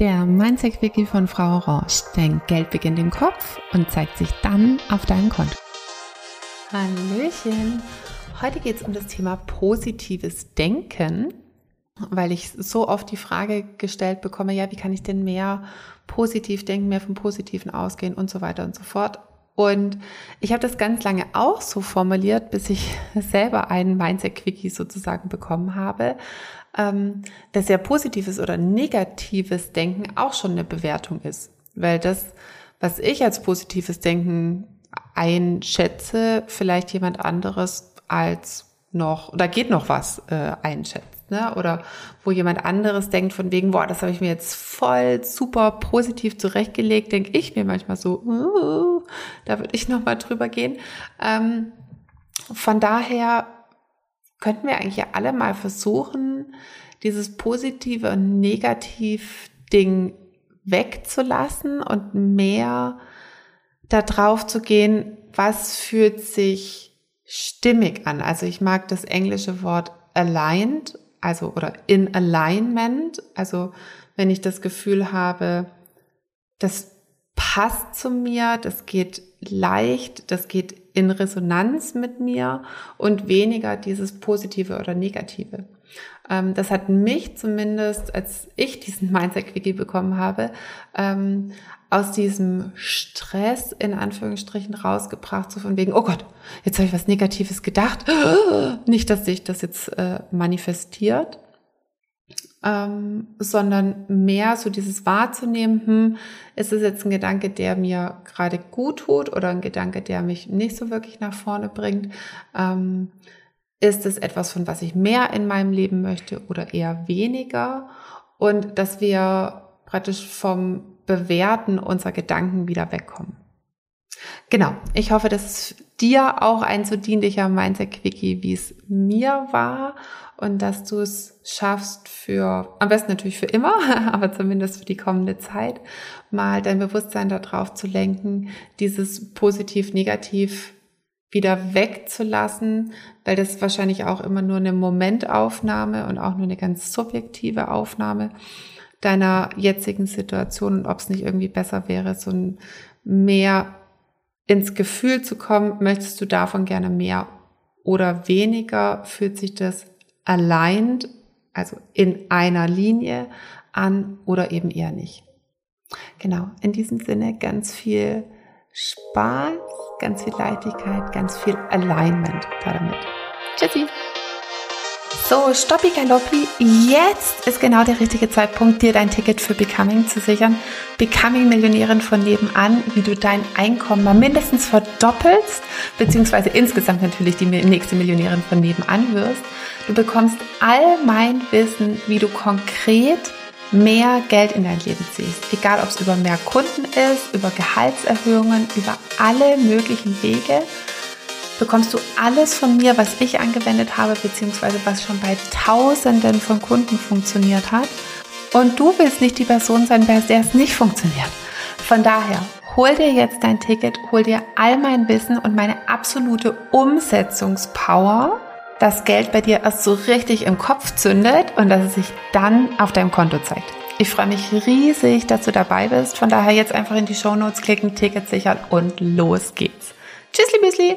Der Mindset-Wiki von Frau Orange. Dein Geld beginnt im Kopf und zeigt sich dann auf deinem Konto. Hallöchen. Heute geht es um das Thema positives Denken, weil ich so oft die Frage gestellt bekomme, ja, wie kann ich denn mehr positiv denken, mehr vom Positiven ausgehen und so weiter und so fort. Und ich habe das ganz lange auch so formuliert, bis ich selber einen Mindset-Quickie sozusagen bekommen habe, ähm, dass ja positives oder negatives Denken auch schon eine Bewertung ist. Weil das, was ich als positives Denken einschätze, vielleicht jemand anderes als noch, da geht noch was äh, einschätzt. Ne? Oder wo jemand anderes denkt von wegen, boah, das habe ich mir jetzt voll super positiv zurechtgelegt, denke ich mir manchmal so, uh, da würde ich nochmal drüber gehen. Ähm, von daher könnten wir eigentlich ja alle mal versuchen, dieses positive und negativ Ding wegzulassen und mehr darauf zu gehen, was fühlt sich stimmig an. Also ich mag das englische Wort aligned, also oder in alignment, also wenn ich das Gefühl habe, das passt zu mir, das geht leicht, das geht in Resonanz mit mir und weniger dieses Positive oder Negative. Ähm, das hat mich zumindest, als ich diesen Mindset-Quickie bekommen habe, ähm, aus diesem Stress in Anführungsstrichen rausgebracht, so von wegen, oh Gott, jetzt habe ich was Negatives gedacht. Nicht, dass sich das jetzt äh, manifestiert, ähm, sondern mehr so dieses wahrzunehmen, hm, ist es jetzt ein Gedanke, der mir gerade gut tut oder ein Gedanke, der mich nicht so wirklich nach vorne bringt. Ist es etwas, von was ich mehr in meinem Leben möchte oder eher weniger? Und dass wir praktisch vom Bewerten unserer Gedanken wieder wegkommen. Genau, ich hoffe, dass es dir auch ein so dienlicher Mindset-Quickie, wie es mir war und dass du es schaffst für, am besten natürlich für immer, aber zumindest für die kommende Zeit, mal dein Bewusstsein darauf zu lenken, dieses positiv-negativ wieder wegzulassen, weil das wahrscheinlich auch immer nur eine Momentaufnahme und auch nur eine ganz subjektive Aufnahme deiner jetzigen Situation und ob es nicht irgendwie besser wäre, so ein mehr ins Gefühl zu kommen, möchtest du davon gerne mehr oder weniger, fühlt sich das allein, also in einer Linie an oder eben eher nicht. Genau, in diesem Sinne ganz viel Spaß, ganz viel Leichtigkeit, ganz viel Alignment damit. Tschüssi! So, Stoppi Galoppi, jetzt ist genau der richtige Zeitpunkt, dir dein Ticket für Becoming zu sichern. Becoming Millionärin von nebenan, wie du dein Einkommen mal mindestens verdoppelst, beziehungsweise insgesamt natürlich die nächste Millionärin von nebenan wirst. Du bekommst all mein Wissen, wie du konkret mehr Geld in dein Leben ziehst. Egal, ob es über mehr Kunden ist, über Gehaltserhöhungen, über alle möglichen Wege bekommst du alles von mir, was ich angewendet habe, beziehungsweise was schon bei Tausenden von Kunden funktioniert hat. Und du willst nicht die Person sein, bei der es nicht funktioniert. Von daher, hol dir jetzt dein Ticket, hol dir all mein Wissen und meine absolute Umsetzungspower, dass Geld bei dir erst so richtig im Kopf zündet und dass es sich dann auf deinem Konto zeigt. Ich freue mich riesig, dass du dabei bist. Von daher jetzt einfach in die Show Notes klicken, Ticket sichern und los geht's. Tschüssli, Müsli!